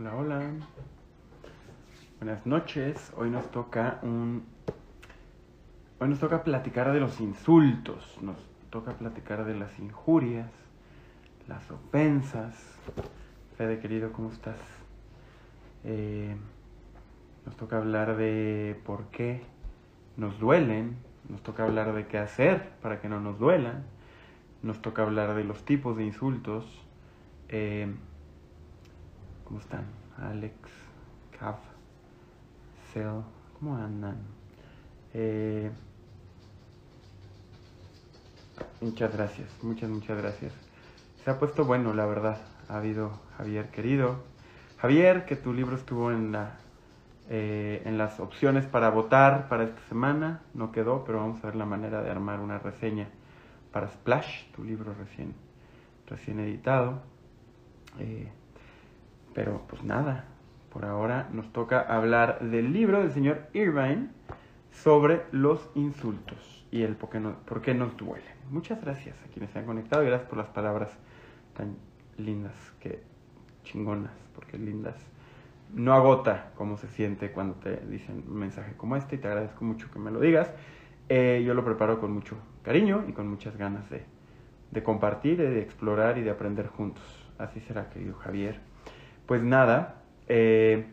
Hola, hola. Buenas noches. Hoy nos toca un. Hoy nos toca platicar de los insultos. Nos toca platicar de las injurias, las ofensas. Fede, querido, ¿cómo estás? Eh, nos toca hablar de por qué nos duelen. Nos toca hablar de qué hacer para que no nos duelan. Nos toca hablar de los tipos de insultos. Eh, ¿Cómo están? Alex, Cav, Cell, ¿cómo andan? Eh, muchas gracias, muchas, muchas gracias. Se ha puesto bueno, la verdad. Ha habido Javier querido. Javier, que tu libro estuvo en la eh, en las opciones para votar para esta semana. No quedó, pero vamos a ver la manera de armar una reseña para Splash, tu libro recién, recién editado. Eh, pero pues nada, por ahora nos toca hablar del libro del señor Irvine sobre los insultos y el por qué, por qué nos duelen. Muchas gracias a quienes se han conectado y gracias por las palabras tan lindas, que chingonas, porque lindas. No agota cómo se siente cuando te dicen un mensaje como este y te agradezco mucho que me lo digas. Eh, yo lo preparo con mucho cariño y con muchas ganas de, de compartir, de explorar y de aprender juntos. Así será, querido Javier. Pues nada, eh,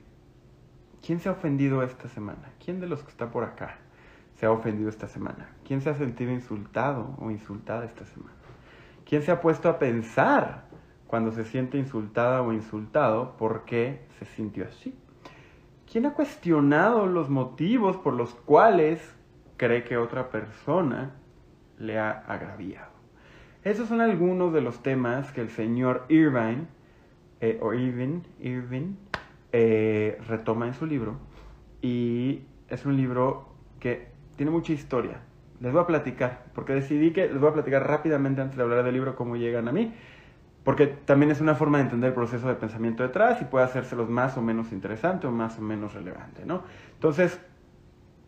¿quién se ha ofendido esta semana? ¿Quién de los que está por acá se ha ofendido esta semana? ¿Quién se ha sentido insultado o insultada esta semana? ¿Quién se ha puesto a pensar cuando se siente insultada o insultado por qué se sintió así? ¿Quién ha cuestionado los motivos por los cuales cree que otra persona le ha agraviado? Esos son algunos de los temas que el señor Irvine eh, o Irving, Irving eh, retoma en su libro. Y es un libro que tiene mucha historia. Les voy a platicar, porque decidí que les voy a platicar rápidamente antes de hablar del libro cómo llegan a mí, porque también es una forma de entender el proceso de pensamiento detrás y puede hacérselos más o menos interesante o más o menos relevante, ¿no? Entonces,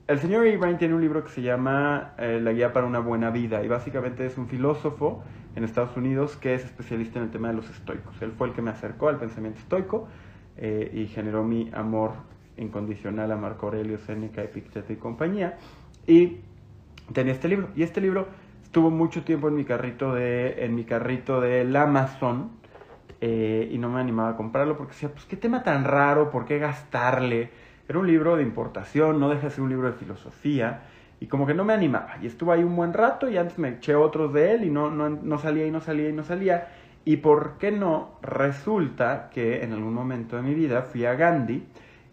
el señor Irvine tiene un libro que se llama eh, La Guía para una Buena Vida y básicamente es un filósofo en Estados Unidos que es especialista en el tema de los estoicos. Él fue el que me acercó al pensamiento estoico eh, y generó mi amor incondicional a Marco Aurelio, Séneca, Epicteto y compañía. Y tenía este libro. Y este libro estuvo mucho tiempo en mi carrito de en mi carrito del Amazon eh, y no me animaba a comprarlo porque decía, pues qué tema tan raro, ¿por qué gastarle? Era un libro de importación, no deja de ser un libro de filosofía, y como que no me animaba. Y estuve ahí un buen rato y antes me eché otros de él y no, no, no salía y no salía y no salía. Y por qué no, resulta que en algún momento de mi vida fui a Gandhi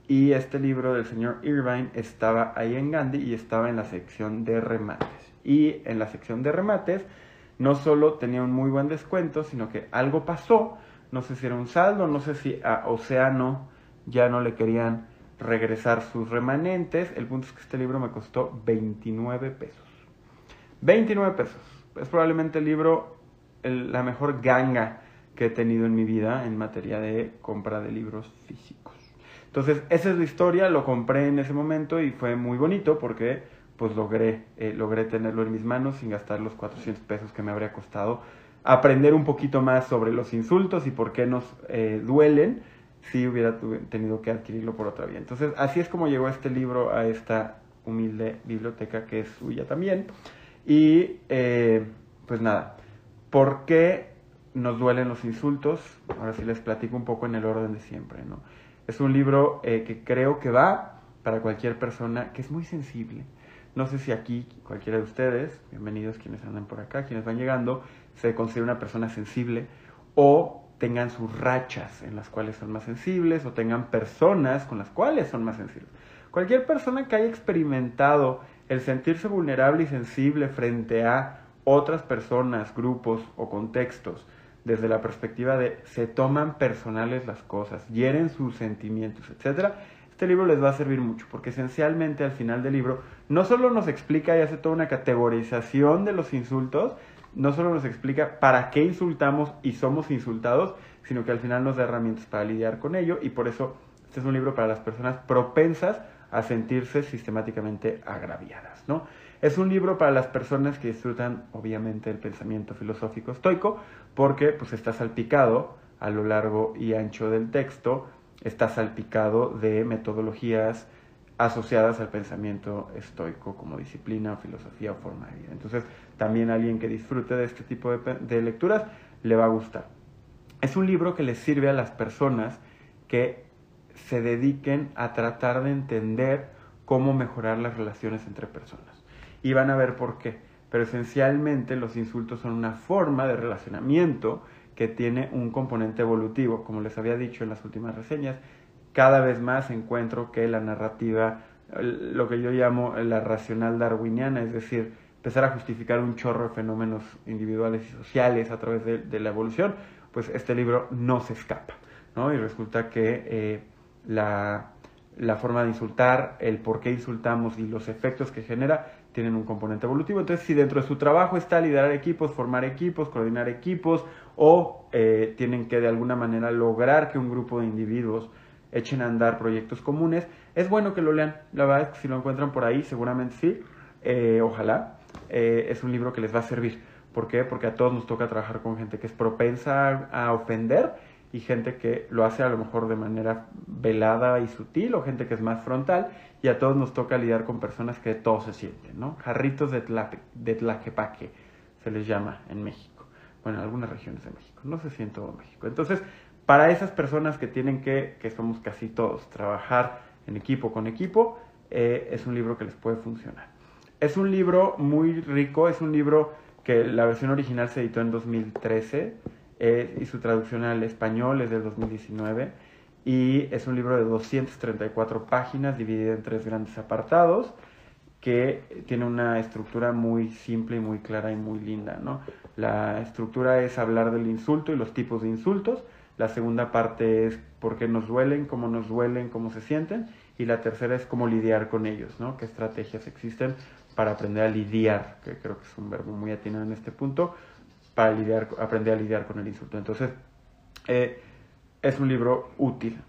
y este libro del señor Irvine estaba ahí en Gandhi y estaba en la sección de remates. Y en la sección de remates no solo tenía un muy buen descuento, sino que algo pasó, no sé si era un saldo, no sé si a Océano ya no le querían regresar sus remanentes. El punto es que este libro me costó 29 pesos. 29 pesos. Es probablemente el libro, la mejor ganga que he tenido en mi vida en materia de compra de libros físicos. Entonces, esa es la historia, lo compré en ese momento y fue muy bonito porque pues logré, eh, logré tenerlo en mis manos sin gastar los 400 pesos que me habría costado aprender un poquito más sobre los insultos y por qué nos eh, duelen si hubiera tenido que adquirirlo por otra vía. Entonces, así es como llegó este libro a esta humilde biblioteca que es suya también. Y eh, pues nada, ¿por qué nos duelen los insultos? Ahora sí les platico un poco en el orden de siempre. ¿no? Es un libro eh, que creo que va para cualquier persona que es muy sensible. No sé si aquí cualquiera de ustedes, bienvenidos quienes andan por acá, quienes van llegando, se considera una persona sensible o tengan sus rachas en las cuales son más sensibles o tengan personas con las cuales son más sensibles. Cualquier persona que haya experimentado el sentirse vulnerable y sensible frente a otras personas, grupos o contextos, desde la perspectiva de se toman personales las cosas, hieren sus sentimientos, etc., este libro les va a servir mucho, porque esencialmente al final del libro no solo nos explica y hace toda una categorización de los insultos, no solo nos explica para qué insultamos y somos insultados, sino que al final nos da herramientas para lidiar con ello y por eso este es un libro para las personas propensas a sentirse sistemáticamente agraviadas, ¿no? Es un libro para las personas que disfrutan obviamente el pensamiento filosófico estoico porque pues está salpicado a lo largo y ancho del texto está salpicado de metodologías asociadas al pensamiento estoico como disciplina, filosofía o forma de vida. Entonces, también alguien que disfrute de este tipo de, de lecturas le va a gustar. Es un libro que le sirve a las personas que se dediquen a tratar de entender cómo mejorar las relaciones entre personas. Y van a ver por qué. Pero esencialmente los insultos son una forma de relacionamiento que tiene un componente evolutivo. Como les había dicho en las últimas reseñas, cada vez más encuentro que la narrativa, lo que yo llamo la racional darwiniana, es decir, empezar a justificar un chorro de fenómenos individuales y sociales a través de, la evolución, pues este libro no se escapa. ¿no? Y resulta que eh, la, la forma de insultar, el por qué insultamos y los efectos que genera tienen un componente evolutivo. Entonces, si dentro de su trabajo está liderar equipos, formar equipos, coordinar equipos, o eh, tienen que de alguna manera lograr que un grupo de individuos echen a andar proyectos comunes, es bueno que lo lean. La verdad es que si lo encuentran por ahí, seguramente sí, eh, ojalá. Eh, es un libro que les va a servir. ¿Por qué? Porque a todos nos toca trabajar con gente que es propensa a ofender y gente que lo hace a lo mejor de manera velada y sutil o gente que es más frontal y a todos nos toca lidiar con personas que de todo se sienten, ¿no? Jarritos de, de tlaquepaque se les llama en México, bueno, en algunas regiones de México, no sé si en todo México. Entonces, para esas personas que tienen que, que somos casi todos, trabajar en equipo con equipo, eh, es un libro que les puede funcionar. Es un libro muy rico, es un libro que la versión original se editó en 2013 y su traducción al español es del 2019 y es un libro de 234 páginas dividido en tres grandes apartados que tiene una estructura muy simple y muy clara y muy linda. ¿no? La estructura es hablar del insulto y los tipos de insultos. La segunda parte es por qué nos duelen, cómo nos duelen, cómo se sienten. Y la tercera es cómo lidiar con ellos, ¿no? qué estrategias existen para aprender a lidiar, que creo que es un verbo muy atinado en este punto, para lidiar, aprender a lidiar con el insulto. Entonces, eh, es un libro útil.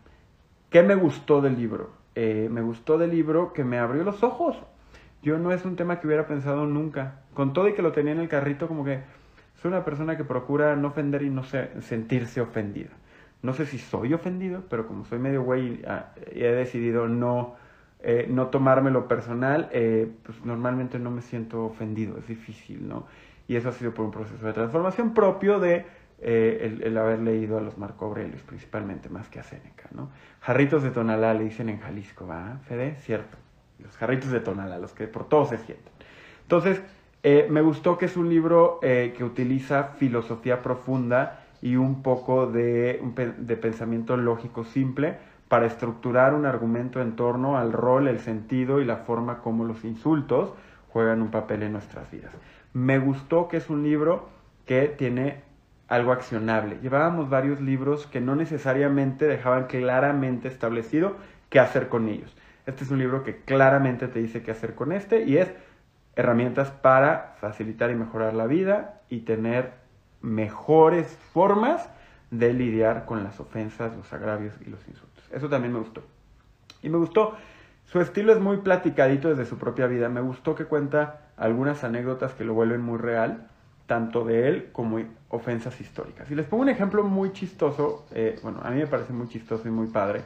¿Qué me gustó del libro? Eh, me gustó del libro que me abrió los ojos. Yo no es un tema que hubiera pensado nunca. Con todo y que lo tenía en el carrito, como que soy una persona que procura no ofender y no sentirse ofendida. No sé si soy ofendido, pero como soy medio güey ah, y he decidido no, eh, no tomármelo personal, pues normalmente no me siento ofendido. Es difícil, ¿no? y eso ha sido por un proceso de transformación propio de eh, el, haber leído a los Marco Aurelius principalmente, más que a Séneca, ¿no? Jarritos de Tonalá le dicen en Jalisco, ¿va? Fede, cierto. Los jarritos de Tonalá, los que por todos se sienten. Entonces, eh, me gustó que es un libro eh, que utiliza filosofía profunda y un poco de, de pensamiento lógico simple para estructurar un argumento en torno al rol, el sentido y la forma como los insultos juegan un papel en nuestras vidas. Me gustó que es un libro que tiene algo accionable. Llevábamos varios libros que no necesariamente dejaban claramente establecido qué hacer con ellos. Este es un libro que claramente te dice qué hacer con este y es herramientas para facilitar y mejorar la vida y tener mejores formas de lidiar con las ofensas, los agravios y los insultos. Eso también me gustó. Y me gustó su estilo es muy platicadito desde su propia vida. Me gustó que cuenta algunas anécdotas que lo vuelven muy real, tanto de él como ofensas históricas. Y les pongo un ejemplo muy chistoso, eh, bueno, a mí me parece muy chistoso y muy padre,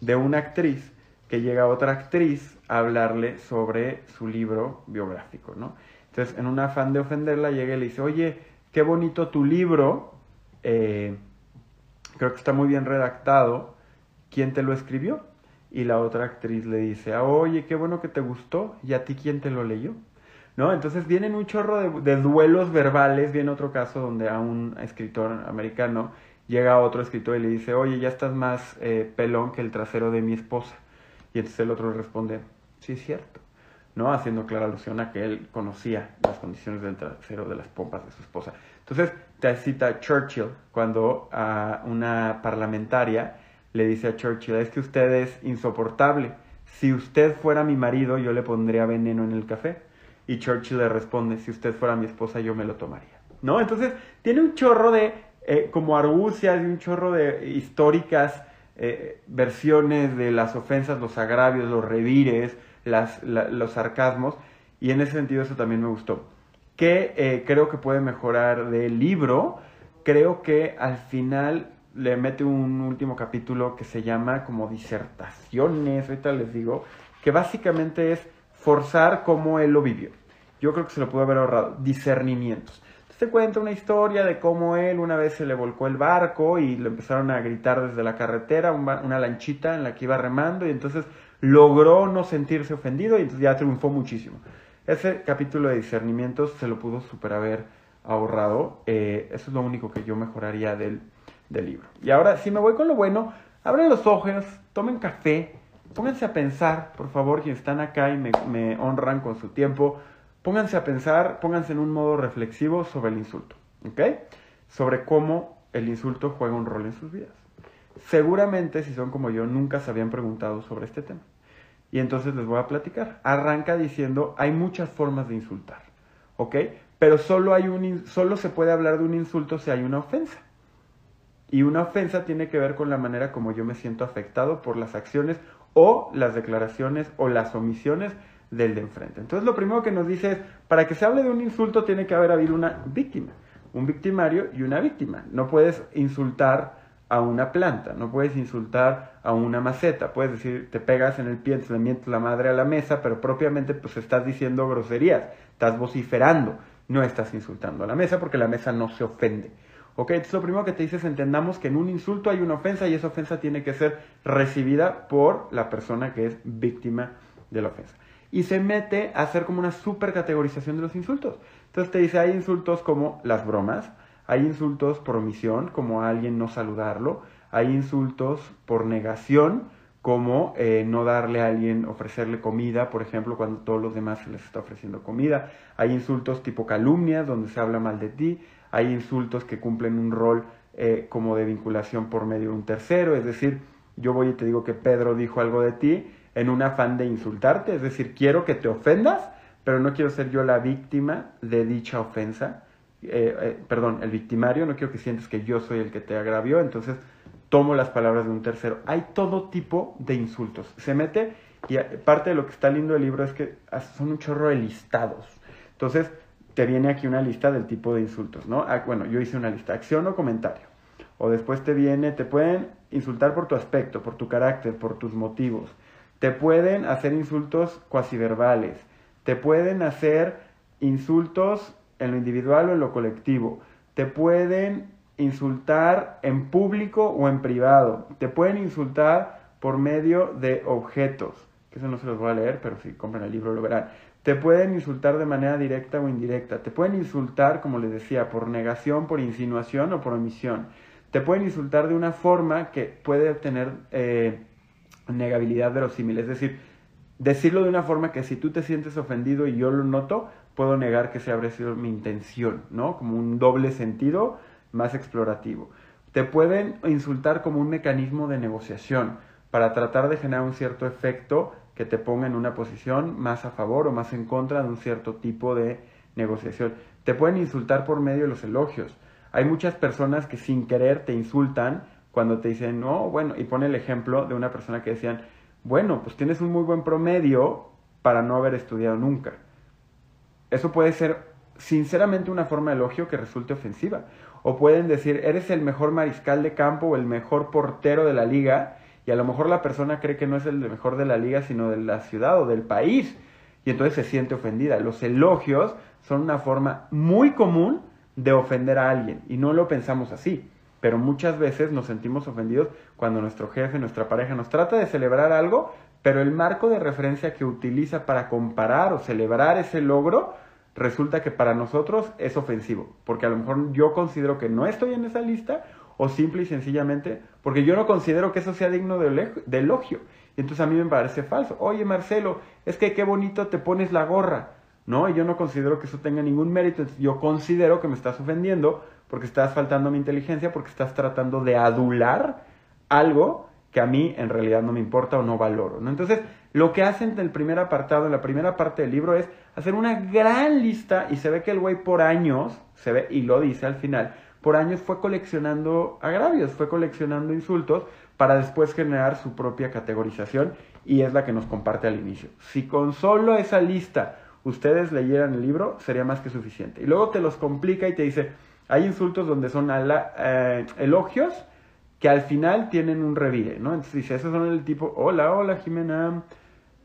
de una actriz que llega a otra actriz a hablarle sobre su libro biográfico, ¿no? Entonces, en un afán de ofenderla, llega y le dice, oye, qué bonito tu libro, eh, creo que está muy bien redactado, ¿quién te lo escribió? y la otra actriz le dice, ah, oye, qué bueno que te gustó, ¿y a ti quién te lo leyó? ¿No? Entonces vienen un chorro de, duelos verbales, viene otro caso donde a un escritor americano llega otro escritor y le dice, oye, ya estás más eh, pelón que el trasero de mi esposa. Y entonces el otro responde, sí es cierto, ¿no? Haciendo clara alusión a que él conocía las condiciones del trasero de las pompas de su esposa. Entonces te cita Churchill cuando a una parlamentaria le dice a Churchill, es que usted es insoportable. Si usted fuera mi marido, yo le pondría veneno en el café. Y Churchill le responde, si usted fuera mi esposa, yo me lo tomaría. ¿No? Entonces, tiene un chorro de, eh, como argucias y un chorro de históricas eh, versiones de las ofensas, los agravios, los revires, las, los sarcasmos. Y en ese sentido eso también me gustó. Que eh, creo que puede mejorar del libro. Creo que al final le mete un último capítulo que se llama como disertaciones, ahorita les digo, que básicamente es forzar cómo él lo vivió. Yo creo que se lo pudo haber ahorrado, discernimientos. Te cuenta una historia de cómo él una vez se le volcó el barco y le empezaron a gritar desde la carretera, una lanchita en la que iba remando y entonces logró no sentirse ofendido y entonces ya triunfó muchísimo. Ese capítulo de discernimientos se lo pudo super haber ahorrado. Eh, eso es lo único que yo mejoraría del, del libro. Y ahora, si me voy con lo bueno, abren los ojos, tomen café, pónganse a pensar, por favor, quienes están acá y me, me honran con su tiempo, pónganse a pensar, pónganse en un modo reflexivo sobre el insulto, ¿ok? Sobre cómo el insulto juega un rol en sus vidas. Seguramente, si son como yo, nunca se habían preguntado sobre este tema. Y entonces les voy a platicar. Arranca diciendo, hay muchas formas de insultar, ¿ok? Pero solo, hay un, solo se puede hablar de un insulto si hay una ofensa. Y una ofensa tiene que ver con la manera como yo me siento afectado por las acciones o las declaraciones o las omisiones del de enfrente. Entonces lo primero que nos dice es, para que se hable de un insulto tiene que haber habido una víctima, un victimario y una víctima. No puedes insultar a una planta, no puedes insultar a una maceta, puedes decir, te pegas en el pie, le mientes la madre a la mesa, pero propiamente pues estás diciendo groserías, estás vociferando, no estás insultando a la mesa porque la mesa no se ofende. Ok, entonces lo primero que te dice es entendamos que en un insulto hay una ofensa y esa ofensa tiene que ser recibida por la persona que es víctima de la ofensa. Y se mete a hacer como una super categorización de los insultos. Entonces te dice, hay insultos como las bromas, hay insultos por omisión, como a alguien no saludarlo. Hay insultos por negación, como eh, no darle a alguien, ofrecerle comida, por ejemplo, cuando todos los demás se les está ofreciendo comida. Hay insultos tipo calumnias, donde se habla mal de ti. Hay insultos que cumplen un rol eh, como de vinculación por medio de un tercero, es decir, yo voy y te digo que Pedro dijo algo de ti en un afán de insultarte, es decir, quiero que te ofendas, pero no quiero ser yo la víctima de dicha ofensa. Eh, eh, perdón, el victimario, no quiero que sientes que yo soy el que te agravió, entonces tomo las palabras de un tercero. Hay todo tipo de insultos. Se mete y parte de lo que está lindo del libro es que son un chorro de listados. Entonces, te viene aquí una lista del tipo de insultos, ¿no? Ah, bueno, yo hice una lista, acción o comentario. O después te viene, te pueden insultar por tu aspecto, por tu carácter, por tus motivos. Te pueden hacer insultos cuasi verbales. Te pueden hacer insultos en lo individual o en lo colectivo. Te pueden insultar en público o en privado. Te pueden insultar por medio de objetos. Que eso no se los voy a leer, pero si compran el libro lo verán. Te pueden insultar de manera directa o indirecta. Te pueden insultar, como les decía, por negación, por insinuación o por omisión. Te pueden insultar de una forma que puede tener eh, negabilidad verosímil. Es decir, decirlo de una forma que si tú te sientes ofendido y yo lo noto, puedo negar que se habría sido mi intención, ¿no? Como un doble sentido más explorativo. Te pueden insultar como un mecanismo de negociación para tratar de generar un cierto efecto que te ponga en una posición más a favor o más en contra de un cierto tipo de negociación. Te pueden insultar por medio de los elogios. Hay muchas personas que sin querer te insultan cuando te dicen, no, bueno, y pone el ejemplo de una persona que decían, bueno, pues tienes un muy buen promedio para no haber estudiado nunca. Eso puede ser sinceramente una forma de elogio que resulte ofensiva. O pueden decir, eres el mejor mariscal de campo o el mejor portero de la liga, y a lo mejor la persona cree que no es el mejor de la liga, sino de la ciudad o del país, y entonces se siente ofendida. Los elogios son una forma muy común de ofender a alguien, y no lo pensamos así. Pero muchas veces nos sentimos ofendidos cuando nuestro jefe, nuestra pareja nos trata de celebrar algo, pero el marco de referencia que utiliza para comparar o celebrar ese logro resulta que para nosotros es ofensivo, porque a lo mejor yo considero que no estoy en esa lista o simple y sencillamente porque yo no considero que eso sea digno de, elogio. Y entonces a mí me parece falso. Oye Marcelo, es que qué bonito te pones la gorra. No, y yo no considero que eso tenga ningún mérito. Yo considero que me estás ofendiendo porque estás faltando a mi inteligencia, porque estás tratando de adular algo que a mí en realidad no me importa o no valoro. ¿no? Entonces, lo que hacen en el primer apartado, en la primera parte del libro, es hacer una gran lista y se ve que el güey por años, se ve y lo dice al final, por años fue coleccionando agravios, fue coleccionando insultos para después generar su propia categorización y es la que nos comparte al inicio. Si con solo esa lista ustedes leyeran el libro, sería más que suficiente. Y luego te los complica y te dice, hay insultos donde son eh, elogios que al final tienen un revire, ¿no? Entonces dice, esos son el tipo, hola, hola Jimena,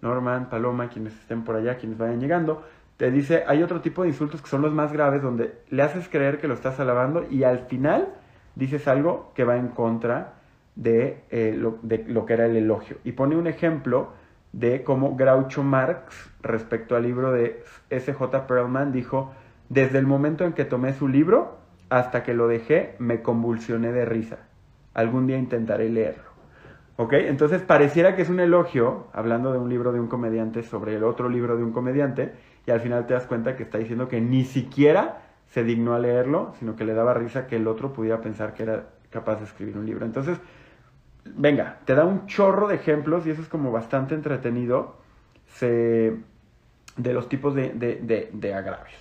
Norman, Paloma, quienes estén por allá, quienes vayan llegando, te dice, hay otro tipo de insultos que son los más graves, donde le haces creer que lo estás alabando y al final dices algo que va en contra de, eh, lo, de lo que era el elogio. Y pone un ejemplo de cómo Groucho Marx, respecto al libro de S.J. Perlman, dijo, desde el momento en que tomé su libro hasta que lo dejé, me convulsioné de risa. Algún día intentaré leerlo. ¿Ok? Entonces pareciera que es un elogio, hablando de un libro de un comediante sobre el otro libro de un comediante, y al final te das cuenta que está diciendo que ni siquiera se dignó a leerlo, sino que le daba risa que el otro pudiera pensar que era capaz de escribir un libro. Entonces, venga, te da un chorro de ejemplos y eso es como bastante entretenido de los tipos de, de agravios.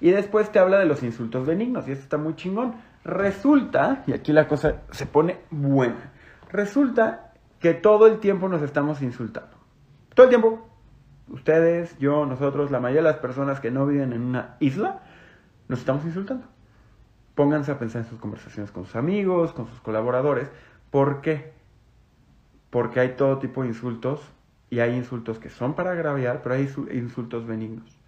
Y después te habla de los insultos benignos y eso está muy chingón. Resulta, y aquí la cosa se pone buena, resulta que todo el tiempo nos estamos insultando. Todo el tiempo. Ustedes, yo, nosotros, la mayoría de las personas que no viven en una isla, nos estamos insultando. Pónganse a pensar en sus conversaciones con sus amigos, con sus colaboradores. ¿Por qué? Porque hay todo tipo de insultos y hay insultos que son para agraviar, pero hay insultos benignos.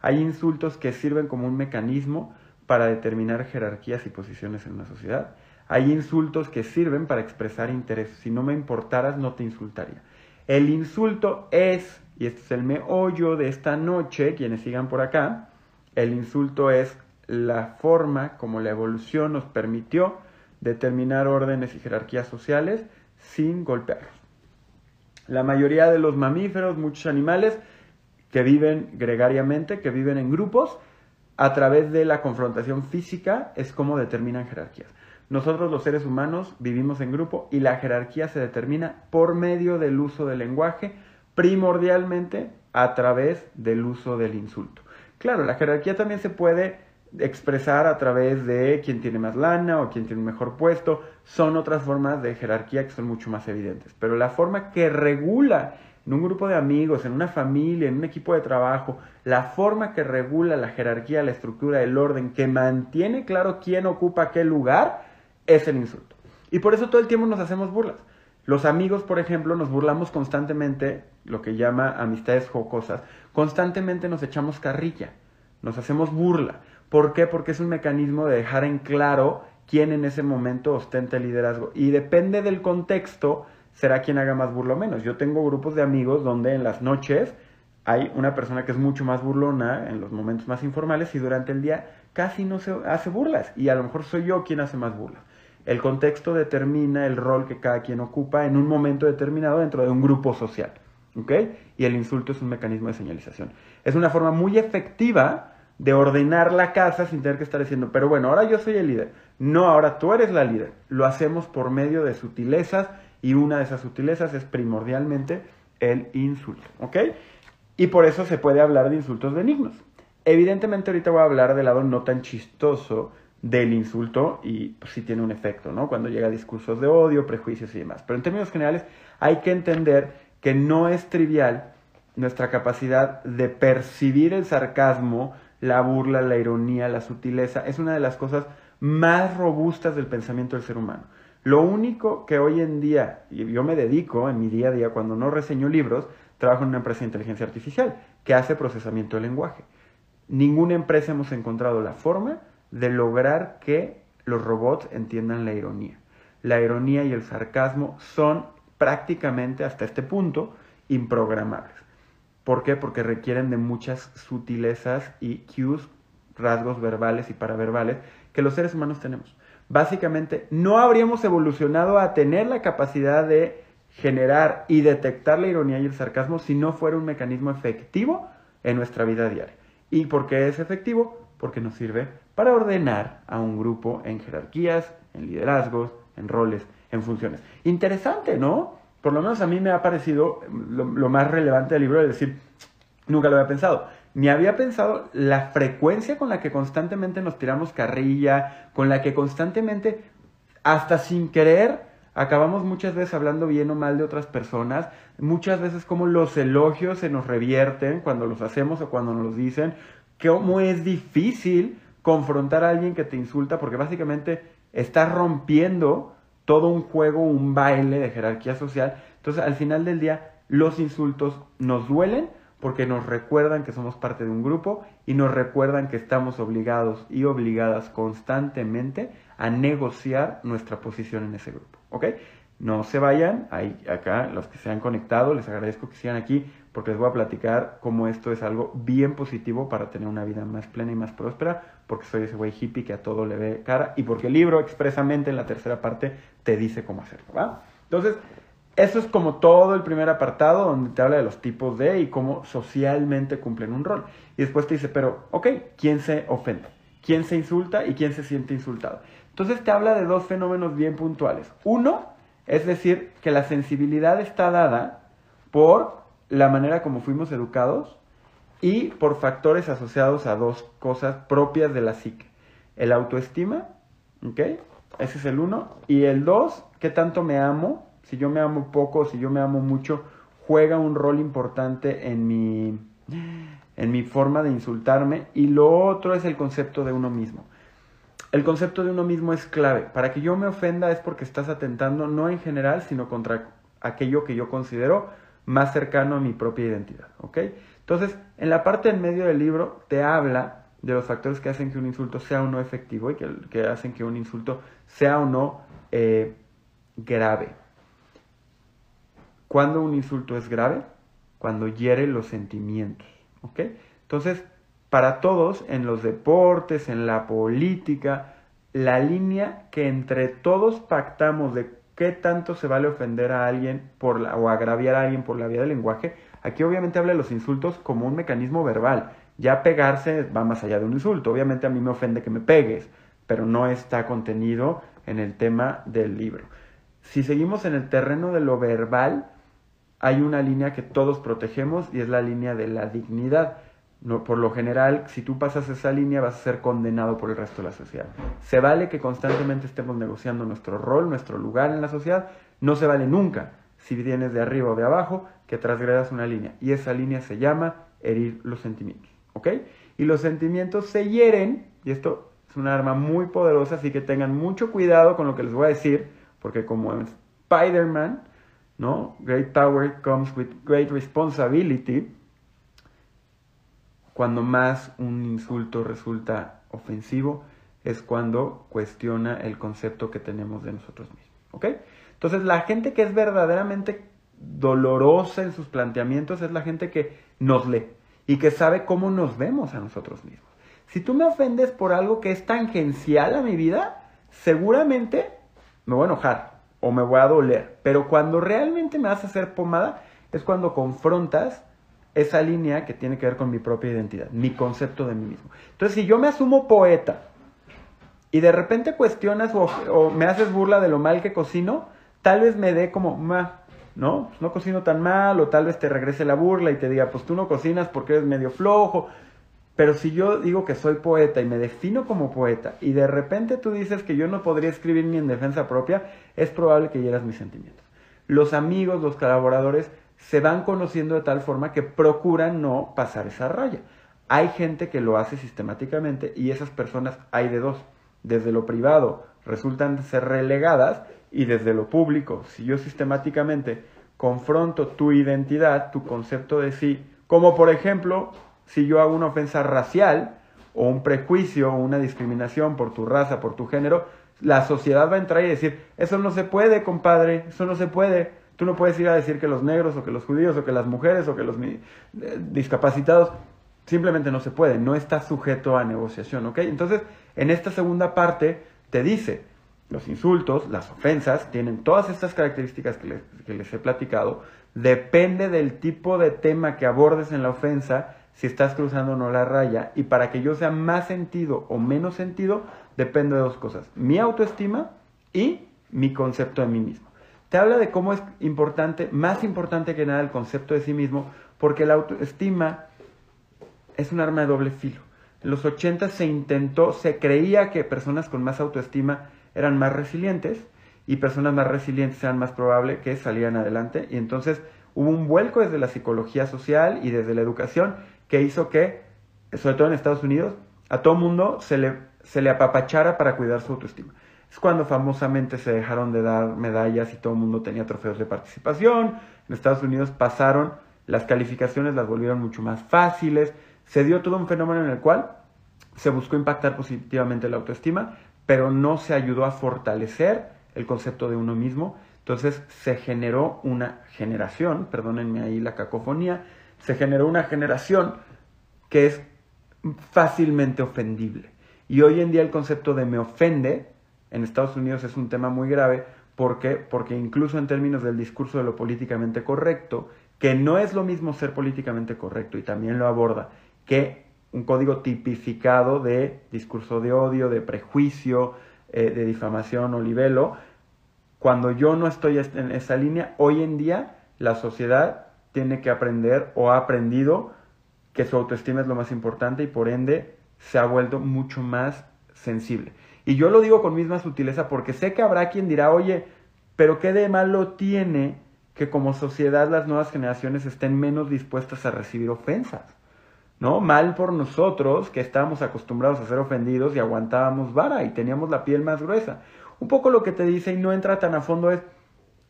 Hay insultos que sirven como un mecanismo para determinar jerarquías y posiciones en una sociedad. Hay insultos que sirven para expresar interés. Si no me importaras, no te insultaría. El insulto es, y este es el meollo de esta noche, quienes sigan por acá, el insulto es la forma como la evolución nos permitió determinar órdenes y jerarquías sociales sin golpearlos. La mayoría de los mamíferos, muchos animales que viven gregariamente, que viven en grupos, a través de la confrontación física es como determinan jerarquías. Nosotros los seres humanos vivimos en grupo y la jerarquía se determina por medio del uso del lenguaje, primordialmente a través del uso del insulto. Claro, la jerarquía también se puede expresar a través de quién tiene más lana o quién tiene un mejor puesto. Son otras formas de jerarquía que son mucho más evidentes. Pero la forma que regula en un grupo de amigos, en una familia, en un equipo de trabajo, la forma que regula la jerarquía, la estructura, el orden, que mantiene claro quién ocupa qué lugar, es el insulto. Y por eso todo el tiempo nos hacemos burlas. Los amigos, por ejemplo, nos burlamos constantemente, lo que llama amistades jocosas, constantemente nos echamos carrilla, nos hacemos burla. ¿Por qué? Porque es un mecanismo de dejar en claro quién en ese momento ostenta el liderazgo. Y depende del contexto, será quien haga más burla o menos. Yo tengo grupos de amigos donde en las noches hay una persona que es mucho más burlona en los momentos más informales y durante el día casi no se hace burlas y a lo mejor soy yo quien hace más burlas. El contexto determina el rol que cada quien ocupa en un momento determinado dentro de un grupo social. ¿Ok? Y el insulto es un mecanismo de señalización. Es una forma muy efectiva de ordenar la casa sin tener que estar diciendo, pero bueno, ahora yo soy el líder. No, ahora tú eres la líder. Lo hacemos por medio de sutilezas y una de esas sutilezas es primordialmente el insulto, ¿ok? Y por eso se puede hablar de insultos benignos. Evidentemente ahorita voy a hablar del lado no tan chistoso del insulto y pues, sí tiene un efecto, ¿no? Cuando llega a discursos de odio, prejuicios y demás. Pero en términos generales hay que entender que no es trivial nuestra capacidad de percibir el sarcasmo, la burla, la ironía, la sutileza. Es una de las cosas más robustas del pensamiento del ser humano. Lo único que hoy en día, y yo me dedico en mi día a día cuando no reseño libros, trabajo en una empresa de inteligencia artificial que hace procesamiento de lenguaje. Ninguna empresa hemos encontrado la forma de lograr que los robots entiendan la ironía. La ironía y el sarcasmo son prácticamente hasta este punto improgramables. ¿Por qué? Porque requieren de muchas sutilezas y cues, rasgos verbales y paraverbales que los seres humanos tenemos básicamente no habríamos evolucionado a tener la capacidad de generar y detectar la ironía y el sarcasmo si no fuera un mecanismo efectivo en nuestra vida diaria. ¿Y por qué es efectivo? Porque nos sirve para ordenar a un grupo en jerarquías, en liderazgos, en roles, en funciones. Interesante, ¿no? Por lo menos a mí me ha parecido lo, más relevante del libro, es decir, nunca lo había pensado. Ni había pensado la frecuencia con la que constantemente nos tiramos carrilla, con la que constantemente, hasta sin querer, acabamos muchas veces hablando bien o mal de otras personas, muchas veces como los elogios se nos revierten cuando los hacemos o cuando nos los dicen, cómo es difícil confrontar a alguien que te insulta porque básicamente estás rompiendo todo un juego, un baile de jerarquía social. Entonces, al final del día, los insultos nos duelen porque nos recuerdan que somos parte de un grupo y nos recuerdan que estamos obligados y obligadas constantemente a negociar nuestra posición en ese grupo. ¿Ok? No se vayan, hay acá los que se han conectado, les agradezco que sigan aquí porque les voy a platicar cómo esto es algo bien positivo para tener una vida más plena y más próspera, porque soy ese güey hippie que a todo le ve cara y porque el libro expresamente en la tercera parte te dice cómo hacerlo, ¿va? Entonces, eso es como todo el primer apartado donde te habla de los tipos de y cómo socialmente cumplen un rol. Y después te dice, pero, ok, ¿quién se ofende? ¿Quién se insulta y quién se siente insultado? Entonces te habla de dos fenómenos bien puntuales. Uno, es decir, que la sensibilidad está dada por la manera como fuimos educados y por factores asociados a dos cosas propias de la psique. El autoestima, ¿ok? Ese es el uno. Y el dos, ¿qué tanto me amo? si yo me amo poco, si yo me amo mucho, juega un rol importante en mi, en mi forma de insultarme. Y lo otro es el concepto de uno mismo. El concepto de uno mismo es clave. Para que yo me ofenda es porque estás atentando no en general, sino contra aquello que yo considero más cercano a mi propia identidad. ¿Ok? Entonces, en la parte en medio del libro te habla de los factores que hacen que un insulto sea o no efectivo y que, hacen que un insulto sea o no eh, grave. ¿Cuándo un insulto es grave? Cuando hiere los sentimientos. ¿Ok? Entonces, para todos, en los deportes, en la política, la línea que entre todos pactamos de qué tanto se vale ofender a alguien por o agraviar a alguien por la vía del lenguaje, aquí obviamente habla de los insultos como un mecanismo verbal. Ya pegarse va más allá de un insulto. Obviamente a mí me ofende que me pegues, pero no está contenido en el tema del libro. Si seguimos en el terreno de lo verbal, hay una línea que todos protegemos y es la línea de la dignidad. No, por lo general, si tú pasas esa línea vas a ser condenado por el resto de la sociedad. Se vale que constantemente estemos negociando nuestro rol, nuestro lugar en la sociedad. No se vale nunca, si vienes de arriba o de abajo, que transgredas una línea. Y esa línea se llama herir los sentimientos. ¿Ok? Y los sentimientos se hieren, y esto es un arma muy poderosa, así que tengan mucho cuidado con lo que les voy a decir, porque como en Spider-Man, ¿no? Great power comes with great responsibility. Cuando más un insulto resulta ofensivo es cuando cuestiona el concepto que tenemos de nosotros mismos, ¿ok? Entonces la gente que es verdaderamente dolorosa en sus planteamientos es la gente que nos lee y que sabe cómo nos vemos a nosotros mismos. Si tú me ofendes por algo que es tangencial a mi vida, seguramente me voy a enojar, o me voy a doler. Pero cuando realmente me vas a hacer pomada es cuando confrontas esa línea que tiene que ver con mi propia identidad, mi concepto de mí mismo. Entonces, si yo me asumo poeta y de repente cuestionas o, me haces burla de lo mal que cocino, tal vez me dé como, ¿no? Pues no cocino tan mal, o tal vez te regrese la burla y te diga, pues tú no cocinas porque eres medio flojo, pero si yo digo que soy poeta y me defino como poeta y de repente tú dices que yo no podría escribir ni en defensa propia, es probable que hieras mis sentimientos. Los amigos, los colaboradores se van conociendo de tal forma que procuran no pasar esa raya. Hay gente que lo hace sistemáticamente y esas personas hay de dos. Desde lo privado resultan ser relegadas y desde lo público, si yo sistemáticamente confronto tu identidad, tu concepto de sí, como por ejemplo si yo hago una ofensa racial o un prejuicio o una discriminación por tu raza, por tu género, la sociedad va a entrar y decir, eso no se puede, compadre, eso no se puede. Tú no puedes ir a decir que los negros o que los judíos o que las mujeres o que los eh, discapacitados, simplemente no se puede, no está sujeto a negociación, ¿ok? Entonces, en esta segunda parte te dice, los insultos, las ofensas, tienen todas estas características que les, que les he platicado, depende del tipo de tema que abordes en la ofensa, si estás cruzando o no la raya. Y para que yo sea más sentido o menos sentido, depende de dos cosas. Mi autoestima y mi concepto de mí mismo. Te habla de cómo es importante, más importante que nada, el concepto de sí mismo, porque la autoestima es un arma de doble filo. En los 80 se intentó, se creía que personas con más autoestima eran más resilientes y personas más resilientes eran más probable que salieran adelante. Y entonces hubo un vuelco desde la psicología social y desde la educación que hizo que, sobre todo en Estados Unidos, a todo mundo se le, se le apapachara para cuidar su autoestima. Es cuando famosamente se dejaron de dar medallas y todo el mundo tenía trofeos de participación. En Estados Unidos pasaron, las calificaciones las volvieron mucho más fáciles, se dio todo un fenómeno en el cual se buscó impactar positivamente la autoestima, pero no se ayudó a fortalecer el concepto de uno mismo. Entonces se generó una generación, perdónenme ahí la cacofonía, se generó una generación que es fácilmente ofendible. Y hoy en día el concepto de me ofende en Estados Unidos es un tema muy grave. ¿Por qué? Porque incluso en términos del discurso de lo políticamente correcto, que no es lo mismo ser políticamente correcto y también lo aborda, que un código tipificado de discurso de odio, de prejuicio, eh, de difamación o libelo, cuando yo no estoy en esa línea, hoy en día la sociedad tiene que aprender o ha aprendido que su autoestima es lo más importante y por ende se ha vuelto mucho más sensible. Y yo lo digo con misma sutileza porque sé que habrá quien dirá, oye, pero ¿qué de malo tiene que como sociedad las nuevas generaciones estén menos dispuestas a recibir ofensas? ¿no? Mal por nosotros que estábamos acostumbrados a ser ofendidos y aguantábamos vara y teníamos la piel más gruesa. Un poco lo que te dice y no entra tan a fondo es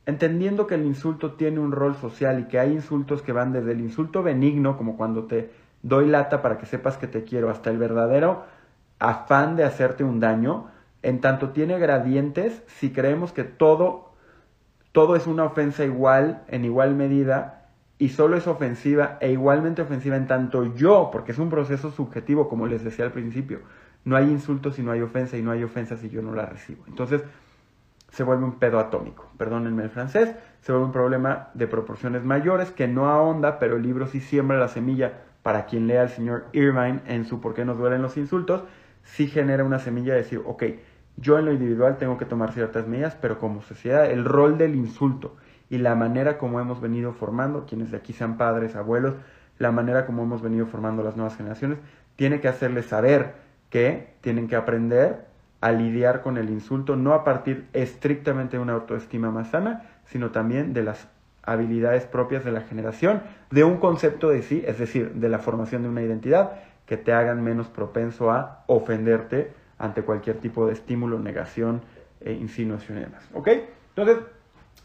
entendiendo que el insulto tiene un rol social y que hay insultos que van desde el insulto benigno, como cuando te doy lata para que sepas que te quiero, hasta el verdadero afán de hacerte un daño, en tanto tiene gradientes, si creemos que todo, todo es una ofensa igual, en igual medida, y solo es ofensiva e igualmente ofensiva en tanto yo, porque es un proceso subjetivo, como les decía al principio, no hay insultos si no hay ofensa y no hay ofensa si yo no la recibo. Entonces se vuelve un pedo atómico, perdónenme el francés, se vuelve un problema de proporciones mayores que no ahonda, pero el libro sí siembra la semilla para quien lea al señor Irvine en su ¿Por qué nos duelen los insultos? Sí genera una semilla de decir, ok, yo en lo individual tengo que tomar ciertas medidas, pero como sociedad el rol del insulto y la manera como hemos venido formando, quienes de aquí sean padres, abuelos, la manera como hemos venido formando las nuevas generaciones, tiene que hacerles saber que tienen que aprender a lidiar con el insulto, no a partir estrictamente de una autoestima más sana, sino también de las habilidades propias de la generación, de un concepto de sí, es decir, de la formación de una identidad, que te hagan menos propenso a ofenderte ante cualquier tipo de estímulo, negación, e insinuación y demás. ¿Ok? Entonces,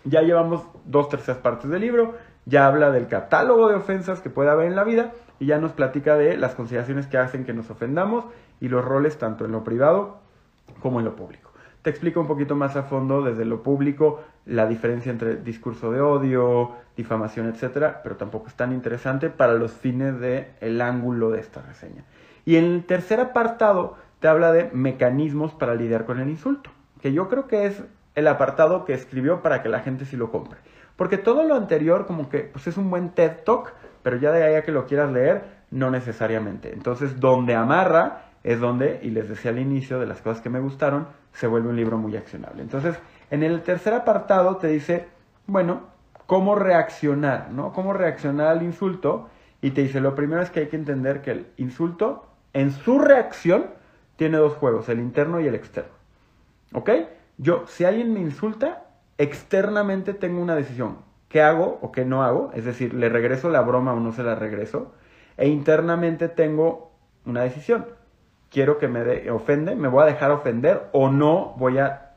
ya llevamos dos terceras partes del libro, ya habla del catálogo de ofensas que puede haber en la vida y ya nos platica de las consideraciones que hacen que nos ofendamos y los roles tanto en lo privado como en lo público. Te explico un poquito más a fondo desde lo público la diferencia entre discurso de odio, difamación, etcétera, pero tampoco es tan interesante para los fines del el ángulo de esta reseña. Y en el tercer apartado te habla de mecanismos para lidiar con el insulto, que yo creo que es el apartado que escribió para que la gente sí lo compre. Porque todo lo anterior como que pues es un buen TED Talk, pero ya de ahí a que lo quieras leer, no necesariamente. Entonces, donde amarra es donde, y les decía al inicio de las cosas que me gustaron, se vuelve un libro muy accionable. Entonces, en el tercer apartado te dice, bueno, cómo reaccionar, ¿no? Cómo reaccionar al insulto. Y te dice, lo primero es que hay que entender que el insulto, en su reacción, tiene dos juegos, el interno y el externo. ¿Ok? Yo, si alguien me insulta, externamente tengo una decisión. ¿Qué hago o qué no hago? Es decir, ¿le regreso la broma o no se la regreso? E internamente tengo una decisión. Quiero que me ofende, me voy a dejar ofender o no voy a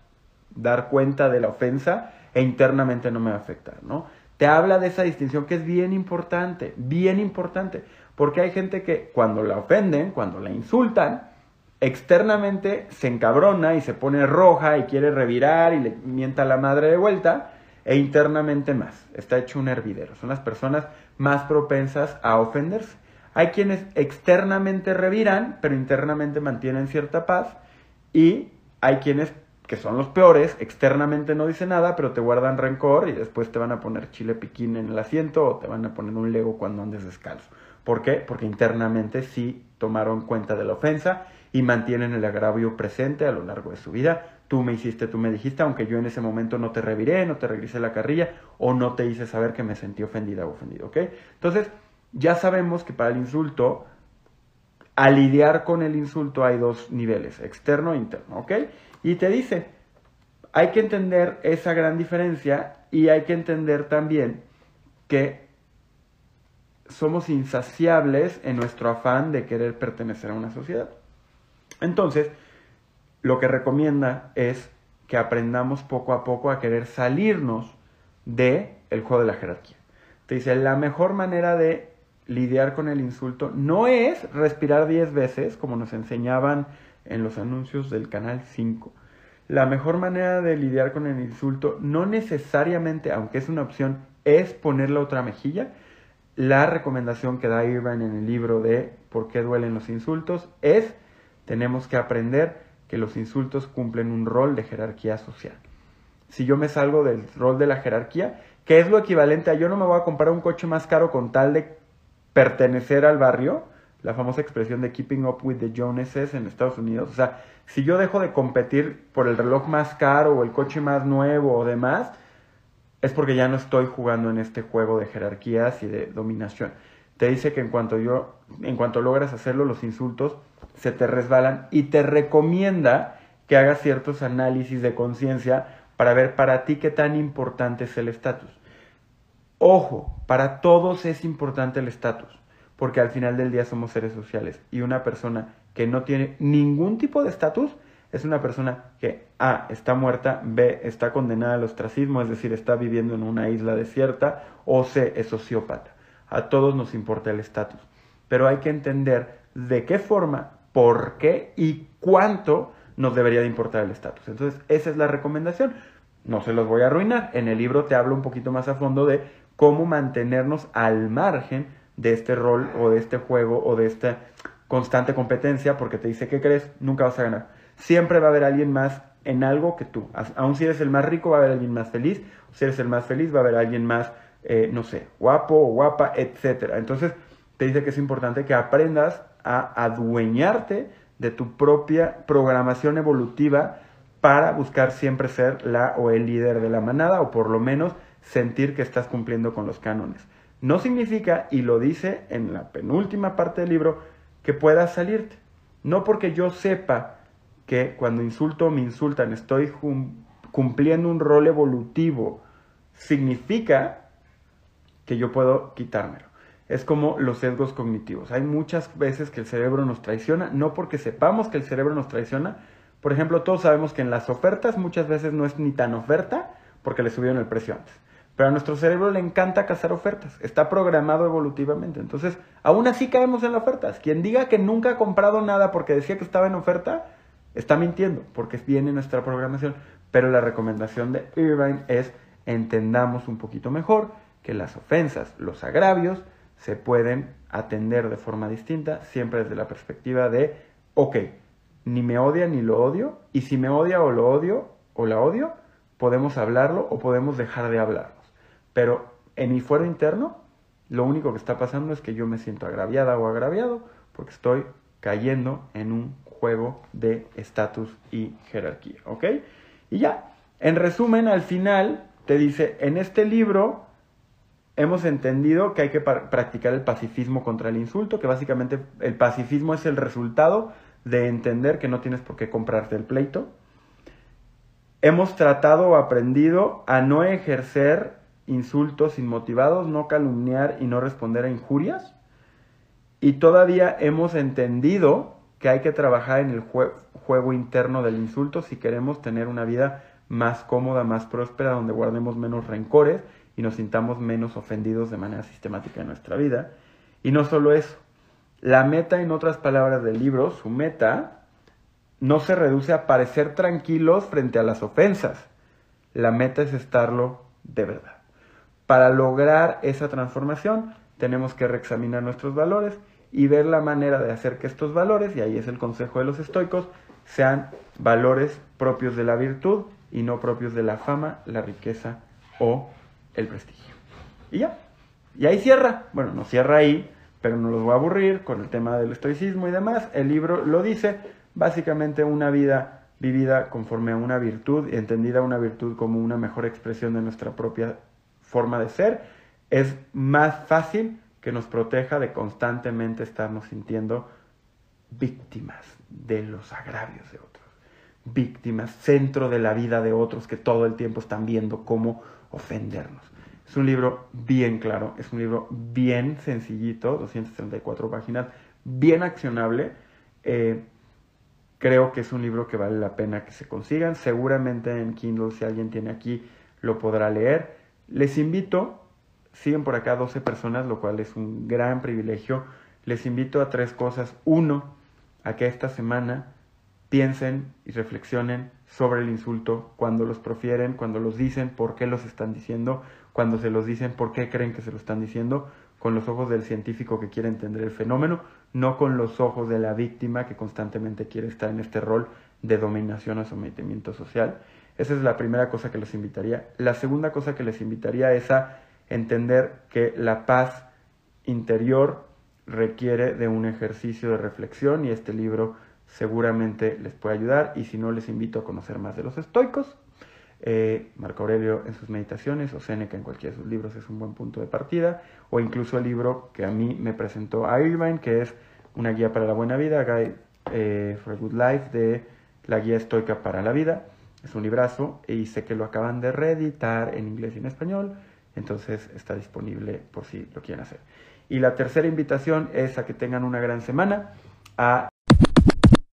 dar cuenta de la ofensa e internamente no me va a afectar, ¿no? Te habla de esa distinción que es bien importante, bien importante, porque hay gente que cuando la ofenden, cuando la insultan, externamente se encabrona y se pone roja y quiere revirar y le mienta a la madre de vuelta, e internamente más. Está hecho un hervidero. Son las personas más propensas a ofenderse. Hay quienes externamente reviran, pero internamente mantienen cierta paz, y hay quienes que son los peores, externamente no dicen nada, pero te guardan rencor y después te van a poner chile piquín en el asiento o te van a poner un lego cuando andes descalzo. ¿Por qué? Porque internamente sí tomaron cuenta de la ofensa y mantienen el agravio presente a lo largo de su vida. Tú me hiciste, tú me dijiste, aunque yo en ese momento no te reviré, no te regresé la carrilla o no te hice saber que me sentí ofendida o ofendido, ¿ok? Entonces, ya sabemos que para el insulto, al lidiar con el insulto hay dos niveles, externo e interno, ¿ok? Y te dice, hay que entender esa gran diferencia y hay que entender también que somos insaciables en nuestro afán de querer pertenecer a una sociedad. Entonces, lo que recomienda es que aprendamos poco a poco a querer salirnos de juego de la jerarquía. Te dice, la mejor manera de lidiar con el insulto no es respirar 10 veces, como nos enseñaban en los anuncios del canal 5. La mejor manera de lidiar con el insulto no necesariamente, aunque es una opción, es poner la otra mejilla. La recomendación que da Irvine en el libro de ¿Por qué duelen los insultos? es tenemos que aprender que los insultos cumplen un rol de jerarquía social. Si yo me salgo del rol de la jerarquía, que es lo equivalente a yo no me voy a comprar un coche más caro con tal de pertenecer al barrio, la famosa expresión de keeping up with the Joneses en Estados Unidos. O sea, si yo dejo de competir por el reloj más caro o el coche más nuevo o demás, es porque ya no estoy jugando en este juego de jerarquías y de dominación. Te dice que en cuanto yo, en cuanto logras hacerlo, los insultos se te resbalan y te recomienda que hagas ciertos análisis de conciencia para ver para ti qué tan importante es el estatus. Ojo, para todos es importante el estatus, porque al final del día somos seres sociales y una persona que no tiene ningún tipo de estatus es una persona que A está muerta, B está condenada al ostracismo, es decir, está viviendo en una isla desierta, o C es sociópata. A todos nos importa el estatus, pero hay que entender de qué forma, por qué y cuánto nos debería de importar el estatus. Entonces, esa es la recomendación. No se los voy a arruinar. En el libro te hablo un poquito más a fondo de cómo mantenernos al margen de este rol o de este juego o de esta constante competencia, porque te dice, ¿qué crees? Nunca vas a ganar. Siempre va a haber alguien más en algo que tú. Aun si eres el más rico, va a haber alguien más feliz. Si eres el más feliz, va a haber alguien más, eh, no sé, guapo o guapa, etc. Entonces, te dice que es importante que aprendas a adueñarte de tu propia programación evolutiva para buscar siempre ser la o el líder de la manada, o por lo menos sentir que estás cumpliendo con los cánones. No significa, y lo dice en la penúltima parte del libro, que puedas salirte. No porque yo sepa que cuando insulto o me insultan estoy cumpliendo un rol evolutivo, significa que yo puedo quitármelo. Es como los sesgos cognitivos. Hay muchas veces que el cerebro nos traiciona, no porque sepamos que el cerebro nos traiciona. Por ejemplo, todos sabemos que en las ofertas muchas veces no es ni tan oferta porque le subieron el precio antes. Pero a nuestro cerebro le encanta cazar ofertas, está programado evolutivamente. Entonces, aún así caemos en las ofertas. Quien diga que nunca ha comprado nada porque decía que estaba en oferta, está mintiendo, porque viene nuestra programación. Pero la recomendación de Irvine es entendamos un poquito mejor que las ofensas, los agravios, se pueden atender de forma distinta, siempre desde la perspectiva de, ok, ni me odia ni lo odio, y si me odia o lo odio o la odio, podemos hablarlo o podemos dejar de hablar. Pero en mi fuero interno, lo único que está pasando es que yo me siento agraviada o agraviado porque estoy cayendo en un juego de estatus y jerarquía, ¿ok? Y ya, en resumen, al final te dice, en este libro hemos entendido que hay que practicar el pacifismo contra el insulto, que básicamente el pacifismo es el resultado de entender que no tienes por qué comprarte el pleito. Hemos tratado o aprendido a no ejercer insultos inmotivados, no calumniar y no responder a injurias. Y todavía hemos entendido que hay que trabajar en el juego interno del insulto si queremos tener una vida más cómoda, más próspera, donde guardemos menos rencores y nos sintamos menos ofendidos de manera sistemática en nuestra vida. Y no solo eso, la meta, en otras palabras del libro, su meta, no se reduce a parecer tranquilos frente a las ofensas. La meta es estarlo de verdad. Para lograr esa transformación tenemos que reexaminar nuestros valores y ver la manera de hacer que estos valores, y ahí es el consejo de los estoicos, sean valores propios de la virtud y no propios de la fama, la riqueza o el prestigio. Y ya. Y ahí cierra. Bueno, no cierra ahí, pero no los voy a aburrir con el tema del estoicismo y demás. El libro lo dice, básicamente una vida vivida conforme a una virtud entendida una virtud como una mejor expresión de nuestra propia forma de ser, es más fácil que nos proteja de constantemente estarnos sintiendo víctimas de los agravios de otros, víctimas, centro de la vida de otros que todo el tiempo están viendo cómo ofendernos. Es un libro bien claro, es un libro bien sencillito, 234 páginas, bien accionable. Eh, creo que es un libro que vale la pena que se consigan. Seguramente en Kindle, si alguien tiene aquí, lo podrá leer. Les invito, siguen por acá 12 personas, lo cual es un gran privilegio. Les invito a tres cosas. Uno, a que esta semana piensen y reflexionen sobre el insulto, cuando los profieren, cuando los dicen, por qué los están diciendo, cuando se los dicen, por qué creen que se lo están diciendo, con los ojos del científico que quiere entender el fenómeno, no con los ojos de la víctima que constantemente quiere estar en este rol de dominación o sometimiento social. Esa es la primera cosa que les invitaría. La segunda cosa que les invitaría es a entender que la paz interior requiere de un ejercicio de reflexión y este libro seguramente les puede ayudar y si no les invito a conocer más de los estoicos. Eh, Marco Aurelio en sus meditaciones o Seneca en cualquiera de sus libros es un buen punto de partida o incluso el libro que a mí me presentó Irvine que es una guía para la buena vida, Guide eh, for a Good Life de la guía estoica para la vida. Es un librazo y sé que lo acaban de reeditar en inglés y en español, entonces está disponible por si lo quieren hacer. Y la tercera invitación es a que tengan una gran semana, a